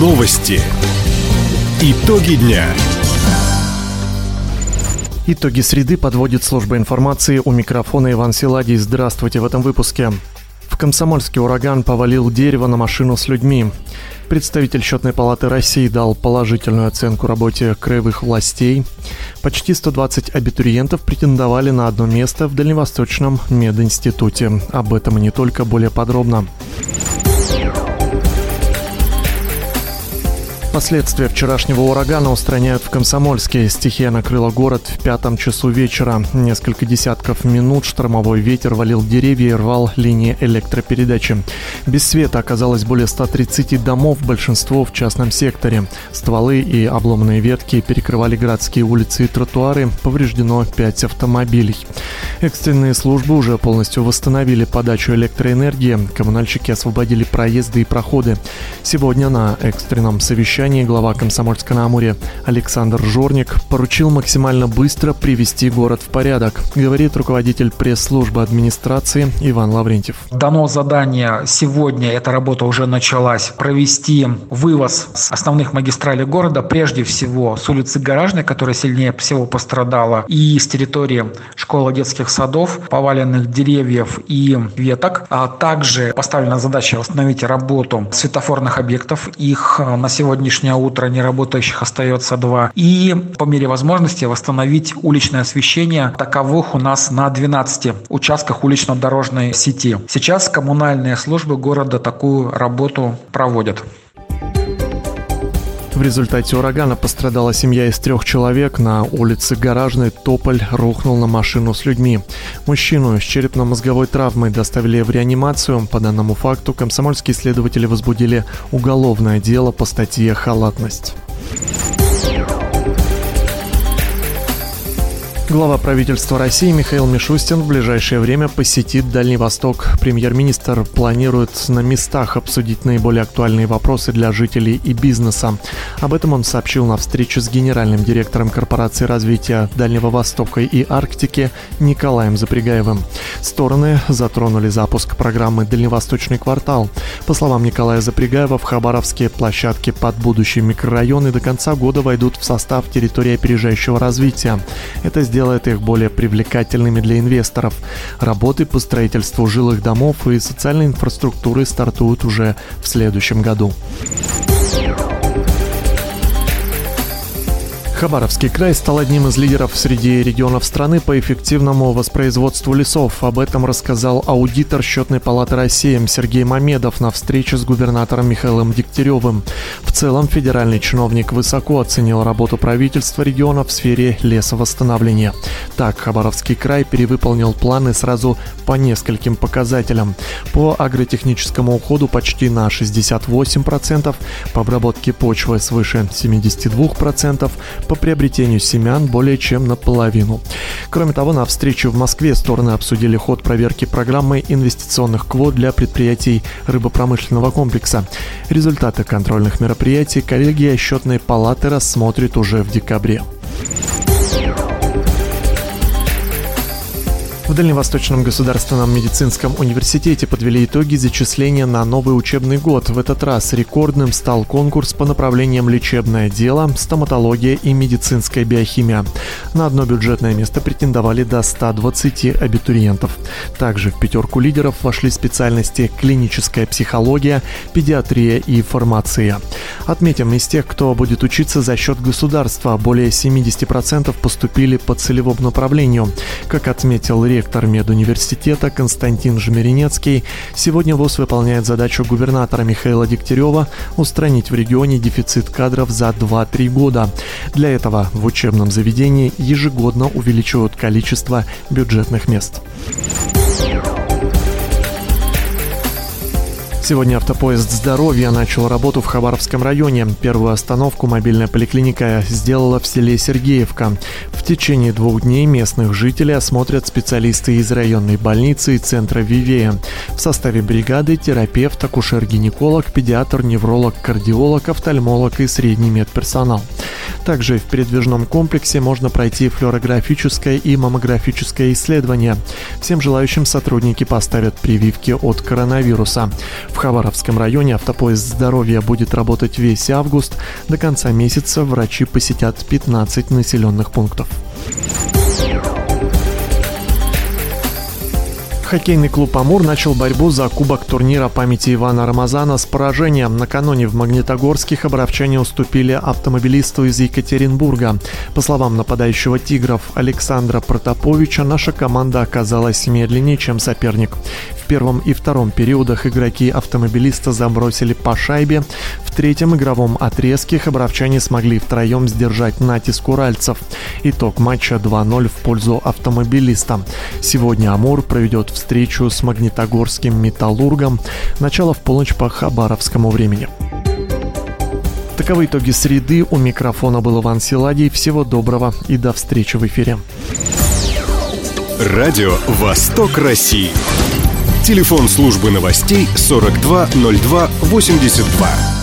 Новости. Итоги дня. Итоги среды подводит служба информации у микрофона Иван Силадий. Здравствуйте в этом выпуске. В Комсомольский ураган повалил дерево на машину с людьми. Представитель Счетной палаты России дал положительную оценку работе краевых властей. Почти 120 абитуриентов претендовали на одно место в Дальневосточном мединституте. Об этом и не только более подробно. Последствия вчерашнего урагана устраняют в Комсомольске. Стихия накрыла город в пятом часу вечера. Несколько десятков минут штормовой ветер валил деревья и рвал линии электропередачи. Без света оказалось более 130 домов, большинство в частном секторе. Стволы и обломанные ветки перекрывали городские улицы и тротуары. Повреждено 5 автомобилей. Экстренные службы уже полностью восстановили подачу электроэнергии. Коммунальщики освободили проезды и проходы. Сегодня на экстренном совещании глава Комсомольска на Амуре Александр Жорник поручил максимально быстро привести город в порядок, говорит руководитель пресс-службы администрации Иван Лаврентьев. Дано задание сегодня, эта работа уже началась, провести вывоз с основных магистралей города, прежде всего с улицы Гаражной, которая сильнее всего пострадала, и с территории школы детских садов, поваленных деревьев и веток. А также поставлена задача восстановить работу светофорных объектов. Их э, на сегодняшнее утро не работающих остается два. И по мере возможности восстановить уличное освещение. Таковых у нас на 12 участках улично-дорожной сети. Сейчас коммунальные службы города такую работу проводят. В результате урагана пострадала семья из трех человек. На улице Гаражной Тополь рухнул на машину с людьми. Мужчину с черепно-мозговой травмой доставили в реанимацию. По данному факту комсомольские следователи возбудили уголовное дело по статье «Халатность». Глава правительства России Михаил Мишустин в ближайшее время посетит Дальний Восток. Премьер-министр планирует на местах обсудить наиболее актуальные вопросы для жителей и бизнеса. Об этом он сообщил на встрече с генеральным директором корпорации развития Дальнего Востока и Арктики Николаем Запрягаевым. Стороны затронули запуск программы «Дальневосточный квартал». По словам Николая Запрягаева, в Хабаровске площадки под будущие микрорайоны до конца года войдут в состав территории опережающего развития. Это сделано делает их более привлекательными для инвесторов. Работы по строительству жилых домов и социальной инфраструктуры стартуют уже в следующем году. Хабаровский край стал одним из лидеров среди регионов страны по эффективному воспроизводству лесов. Об этом рассказал аудитор Счетной палаты России Сергей Мамедов на встрече с губернатором Михаилом Дегтяревым. В целом федеральный чиновник высоко оценил работу правительства региона в сфере лесовосстановления. Так, Хабаровский край перевыполнил планы сразу по нескольким показателям. По агротехническому уходу почти на 68%, по обработке почвы свыше 72%, по приобретению семян более чем наполовину. Кроме того, на встрече в Москве стороны обсудили ход проверки программы инвестиционных квот для предприятий рыбопромышленного комплекса. Результаты контрольных мероприятий коллегия счетной палаты рассмотрит уже в декабре. В Дальневосточном государственном медицинском университете подвели итоги зачисления на новый учебный год. В этот раз рекордным стал конкурс по направлениям лечебное дело, стоматология и медицинская биохимия. На одно бюджетное место претендовали до 120 абитуриентов. Также в пятерку лидеров вошли специальности клиническая психология, педиатрия и фармация. Отметим, из тех, кто будет учиться за счет государства, более 70% поступили по целевому направлению. Как отметил ректор медуниверситета Константин Жмеренецкий, сегодня ВОЗ выполняет задачу губернатора Михаила Дегтярева устранить в регионе дефицит кадров за 2-3 года. Для этого в учебном заведении ежегодно увеличивают количество бюджетных мест. Сегодня автопоезд здоровья начал работу в Хабаровском районе. Первую остановку мобильная поликлиника сделала в селе Сергеевка. В течение двух дней местных жителей осмотрят специалисты из районной больницы и центра Вивея. В составе бригады терапевт, акушер-гинеколог, педиатр, невролог, кардиолог, офтальмолог и средний медперсонал. Также в передвижном комплексе можно пройти флюорографическое и маммографическое исследование. Всем желающим сотрудники поставят прививки от коронавируса. В Хабаровском районе автопоезд здоровья будет работать весь август. До конца месяца врачи посетят 15 населенных пунктов. Хоккейный клуб «Амур» начал борьбу за кубок турнира памяти Ивана Рамазана с поражением. Накануне в Магнитогорске хабаровчане уступили автомобилисту из Екатеринбурга. По словам нападающего «Тигров» Александра Протоповича, наша команда оказалась медленнее, чем соперник. В первом и втором периодах игроки автомобилиста забросили по шайбе. В третьем игровом отрезке хабаровчане смогли втроем сдержать натиск уральцев. Итог матча 2-0 в пользу автомобилиста. Сегодня «Амур» проведет встречу с магнитогорским «Металлургом». Начало в полночь по хабаровскому времени. Таковы итоги среды. У микрофона был Иван Силадий. Всего доброго и до встречи в эфире. Радио «Восток России». Телефон службы новостей 420282.